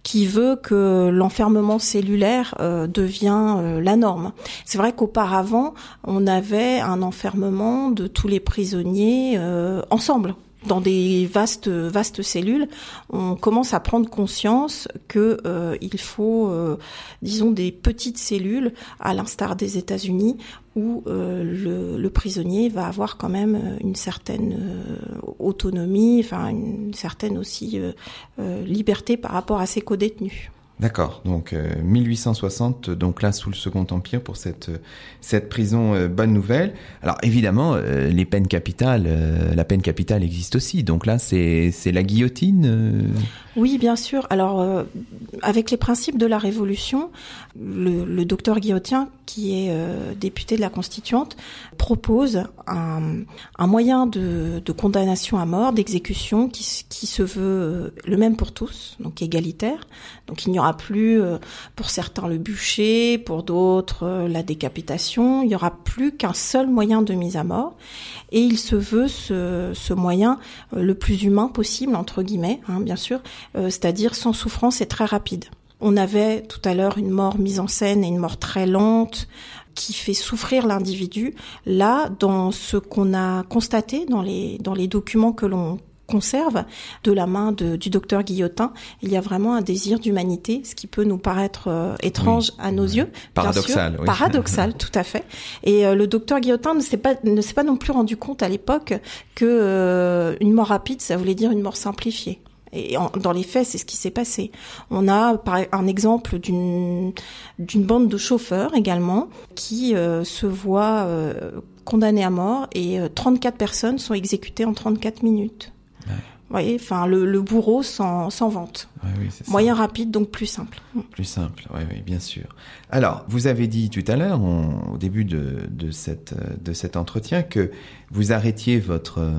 qui veut que l'enfermement cellulaire euh, devient euh, la norme. C'est vrai qu'auparavant, on avait un enfermement de tous les prisonniers euh, ensemble dans des vastes vastes cellules, on commence à prendre conscience que euh, il faut, euh, disons, des petites cellules, à l'instar des États-Unis, où euh, le, le prisonnier va avoir quand même une certaine autonomie, enfin une certaine aussi liberté par rapport à ses codétenus. D'accord. Donc euh, 1860, donc là sous le Second Empire pour cette cette prison euh, bonne nouvelle. Alors évidemment, euh, les peines capitales, euh, la peine capitale existe aussi. Donc là, c'est c'est la guillotine. Oui, bien sûr. Alors, euh, avec les principes de la Révolution, le, le docteur Guillotin, qui est euh, député de la Constituante, propose un, un moyen de, condamnation à mort, d'exécution, qui, qui se veut euh, le même pour tous, donc égalitaire. Donc, il n'y aura plus, euh, pour certains, le bûcher, pour d'autres, la décapitation. Il n'y aura plus qu'un seul moyen de mise à mort. Et il se veut ce, moyen le plus humain possible, entre guillemets, hein, bien sûr, c'est-à-dire sans souffrance et très rapide. On avait tout à l'heure une mort mise en scène et une mort très lente qui fait souffrir l'individu. Là, dans ce qu'on a constaté dans les, dans les documents que l'on conserve de la main de- du docteur Guillotin, il y a vraiment un désir d'humanité, ce qui peut nous paraître euh, étrange à nos yeux. Paradoxal, sûr. oui. Paradoxal, tout à fait. Et euh, le docteur Guillotin ne s'est pas ne s'est pas non plus rendu compte à l'époque que euh, une mort rapide, ça voulait dire une mort simplifiée. Et en- dans les faits, c'est ce qui s'est passé. On a par un exemple d'une bande de chauffeurs également qui euh, se voit euh, condamnés à mort et euh, 34 personnes sont exécutées en 34 minutes. Vous voyez, enfin le, le bourreau sans, sans vente. ouais, oui, c'est ça. Moyen rapide, donc plus simple. Plus simple, oui, oui, bien sûr. Alors, vous avez dit tout à l'heure, au début de, de, cette, euh, de cet entretien, que vous arrêtiez votre, euh,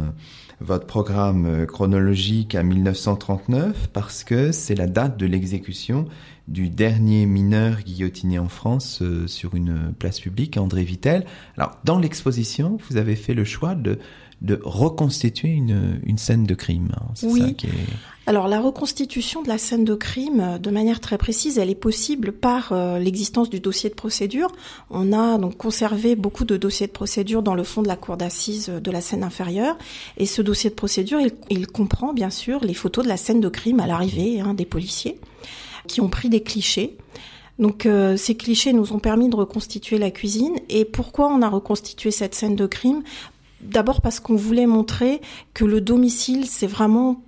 votre programme euh, chronologique à 1939 parce que c'est la date de l'exécution du dernier mineur guillotiné en France euh, sur une place publique, André Vittel. Alors, dans l'exposition, vous avez fait le choix de, de reconstituer une, une scène de crime. hein. C'est Oui. ça qui est... Alors la reconstitution de la scène de crime, euh, de manière très précise, elle est possible par euh, l'existence du dossier de procédure. On a donc conservé beaucoup de dossiers de procédure dans le fond de la cour d'assises de la scène inférieure. Et ce dossier de procédure, il, il comprend bien sûr les photos de la scène de crime à l'arrivée hein, des policiers qui ont pris des clichés. Donc euh, ces clichés nous ont permis de reconstituer la cuisine. Et pourquoi on a reconstitué cette scène de crime? D'abord parce qu'on voulait montrer que le domicile, c'est vraiment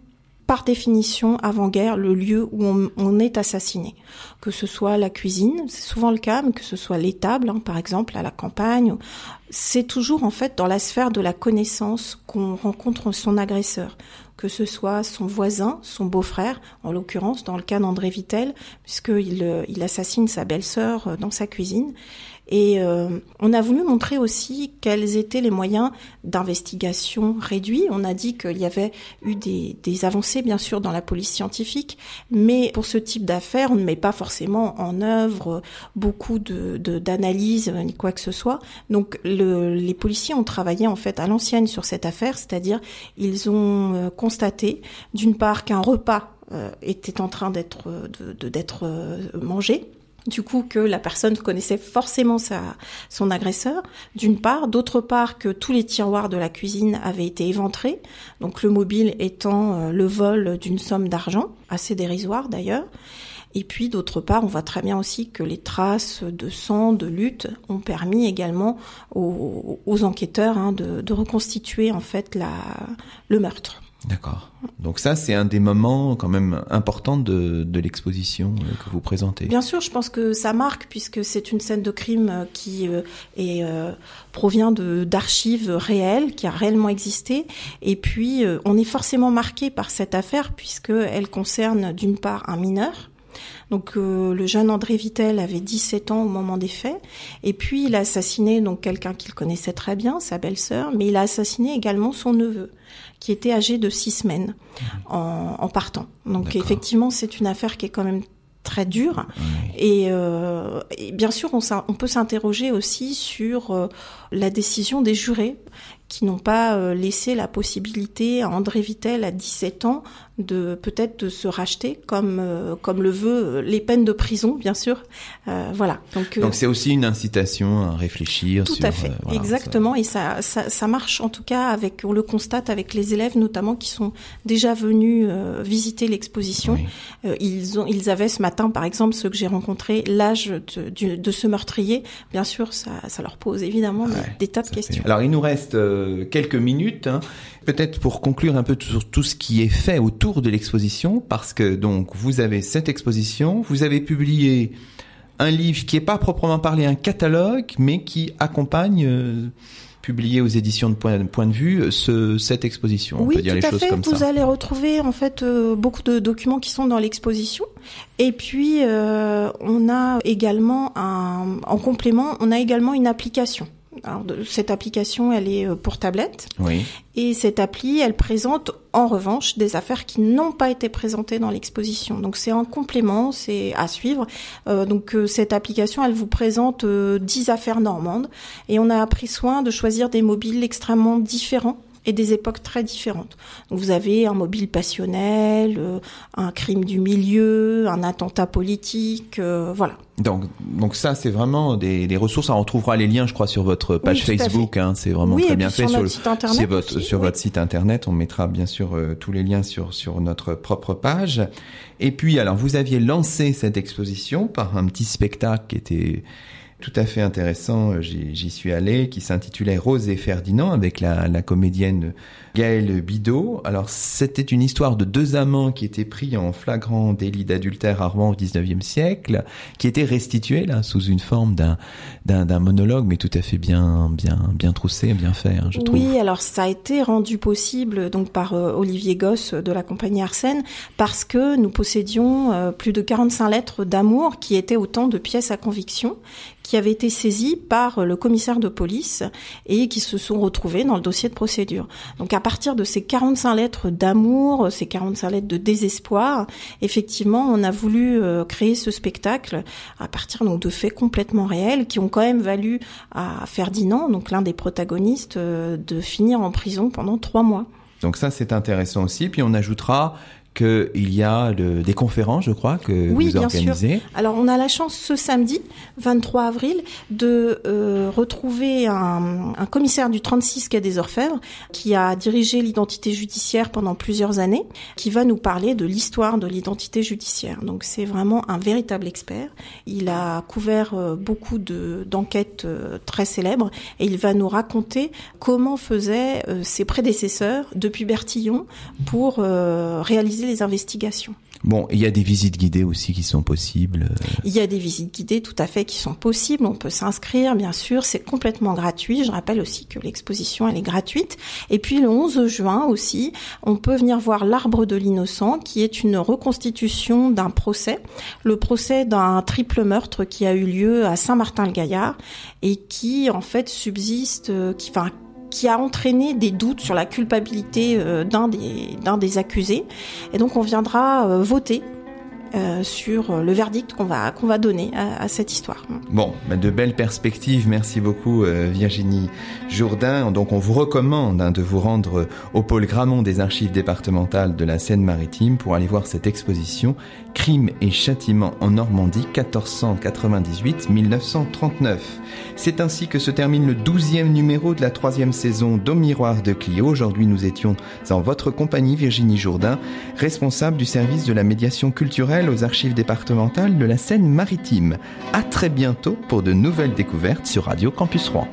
par définition, avant-guerre, le lieu où on, est assassiné. Que ce soit la cuisine, c'est souvent le cas, mais que ce soit l'étable, hein, par exemple, à la campagne, c'est toujours en fait dans la sphère de la connaissance qu'on rencontre son agresseur. Que ce soit son voisin, son beau-frère, en l'occurrence dans le cas d'André Vittel, puisqu'il euh, il assassine sa belle-sœur euh, dans sa cuisine. Et euh, on a voulu montrer aussi quels étaient les moyens d'investigation réduits. On a dit qu'il y avait eu des, des, avancées, bien sûr, dans la police scientifique, mais pour ce type d'affaires, on ne met pas forcément en œuvre beaucoup de d'analyse ni quoi que ce soit. Donc, le, les policiers ont travaillé en fait à l'ancienne sur cette affaire, c'est-à-dire ils ont euh, constaté, d'une part, qu'un repas euh, était en train d'être d'être euh, mangé du coup que la personne connaissait forcément sa, son agresseur, d'une part, d'autre part que tous les tiroirs de la cuisine avaient été éventrés, donc le mobile étant euh, le vol d'une somme d'argent, assez dérisoire d'ailleurs, et puis d'autre part, on voit très bien aussi que les traces de sang, de lutte, ont permis également aux, enquêteurs hein, de, reconstituer en fait le meurtre. D'accord. Donc ça, c'est un des moments quand même importants de, de l'exposition que vous présentez. Bien sûr, je pense que ça marque puisque c'est une scène de crime qui euh, est, euh, provient d'archives réelles, qui a réellement existé. Et puis, euh, on est forcément marqué par cette affaire puisque elle concerne d'une part un mineur. Donc euh, le jeune André Vittel avait 17 ans au moment des faits, et puis il a assassiné donc quelqu'un qu'il connaissait très bien, sa belle-sœur, mais il a assassiné également son neveu, qui était âgé de six semaines en, en partant. Donc effectivement, c'est une affaire qui est quand même très dure. Oui. Et, euh, et, bien sûr, on, on peut s'interroger aussi sur euh, la décision des jurés qui n'ont pas laissé la possibilité à André Vittel à 17 ans de peut-être de se racheter comme euh, comme le veut les peines de prison bien sûr. Euh, voilà. Donc donc c'est aussi une incitation à réfléchir tout sur, à fait. voilà, exactement. ça... et ça, ça ça marche en tout cas avec on le constate avec les élèves notamment qui sont déjà venus euh, visiter l'exposition. Oui. Euh, ils ont ils avaient ce matin par exemple ceux que j'ai rencontrés l'âge de, de, de, ce meurtrier. Bien sûr ça ça leur pose évidemment ouais, des, des, tas de questions fait... alors il nous reste euh, quelques minutes. hein. Peut-être pour conclure un peu sur tout ce qui est fait autour de l'exposition, parce que donc vous avez cette exposition, vous avez publié un livre qui est pas proprement parlé un catalogue, mais qui accompagne, euh, publié aux éditions de Point, Point de Vue, ce, cette exposition. On oui, peut dire tout les à choses fait. comme Vous ça. allez retrouver en fait euh, beaucoup de documents qui sont dans l'exposition. Et puis euh, on a également un, en complément, on a également une application. Alors, cette application, elle est euh, pour tablette. Oui. Et cette appli, elle présente en revanche des affaires qui n'ont pas été présentées dans l'exposition. Donc c'est un complément, c'est à suivre. Euh, donc euh, cette application, elle vous présente euh, 10 affaires normandes et on a pris soin de choisir des mobiles extrêmement différents et des époques très différentes. Donc vous avez un mobile passionnel, euh, un crime du milieu, un attentat politique, euh, voilà. Donc, donc ça, c'est vraiment des, des ressources. Alors, on trouvera les liens, je crois, sur votre page Facebook. Hein, c'est vraiment Oui, très bien fait sur le- site internet sur votre, aussi, sur oui. votre site internet. On mettra bien sûr euh, tous les liens sur sur notre propre page. Et puis, alors, vous aviez lancé cette exposition par un petit spectacle qui était tout à fait intéressant. Euh, J'y suis allé, qui s'intitulait Rose et Ferdinand avec la, la comédienne Gaëlle Bidot. Alors, c'était une histoire de deux amants qui étaient pris en flagrant délit d'adultère à Rouen au 19e siècle, qui étaient restitués là sous une forme d'un d'un d'un monologue, mais tout à fait bien bien bien troussé, bien fait, hein, je trouve. Oui, alors ça a été rendu possible donc par euh, Olivier Gosse de la compagnie Arsène parce que nous possédions euh, plus de 45 lettres d'amour qui étaient autant de pièces à conviction qui avaient été saisies par le commissaire de police et qui se sont retrouvées dans le dossier de procédure. Donc à partir de ces 45 lettres d'amour, ces 45 lettres de désespoir, effectivement, on a voulu euh, créer ce spectacle à partir donc de faits complètement réels qui ont quand même valu à Ferdinand, donc l'un des protagonistes, euh, de finir en prison pendant trois mois. Donc ça, c'est intéressant aussi. Puis on ajoutera qu'il y a des conférences, je crois, que Oui, vous bien sûr. organisez. Alors, on a la chance ce samedi, 23 avril, de euh, retrouver un, un commissaire du 36 quai des Orfèvres qui a dirigé l'identité judiciaire pendant plusieurs années, qui va nous parler de l'histoire de l'identité judiciaire. Donc, c'est vraiment un véritable expert. Il a couvert euh, beaucoup de d'enquêtes euh, très célèbres et il va nous raconter comment faisaient ses prédécesseurs depuis Bertillon pour réaliser les investigations. Bon, il y a des visites guidées aussi qui sont possibles. euh, Il y a des visites guidées tout à fait qui sont possibles. On peut s'inscrire, bien sûr. C'est complètement gratuit. Je rappelle aussi que l'exposition, elle est gratuite. Et puis le 11 juin aussi, on peut venir voir l'arbre de l'innocent, qui est une reconstitution d'un procès. Le procès d'un triple meurtre qui a eu lieu à Saint-Martin-le-Gaillard et qui, en fait, subsiste, euh, qui, enfin, qui a entraîné des doutes sur la culpabilité euh, d'un des, d'un des accusés. Et donc on viendra euh, voter euh, sur le verdict qu'on va, va donner à, cette histoire. Bon, bah, de belles perspectives. Merci beaucoup euh, Virginie Jourdain. Donc on vous recommande hein, de vous rendre au pôle Gramont des archives départementales de la Seine-Maritime pour aller voir cette exposition Crimes et châtiments en Normandie 1498-1939. C'est ainsi que se termine le douzième numéro de la troisième saison d'Au Miroir de Clio. Aujourd'hui nous étions en votre compagnie Virginie Jourdain, responsable du service de la médiation culturelle aux archives départementales de la Seine-Maritime. À très bientôt pour de nouvelles découvertes sur Radio Campus Rouen.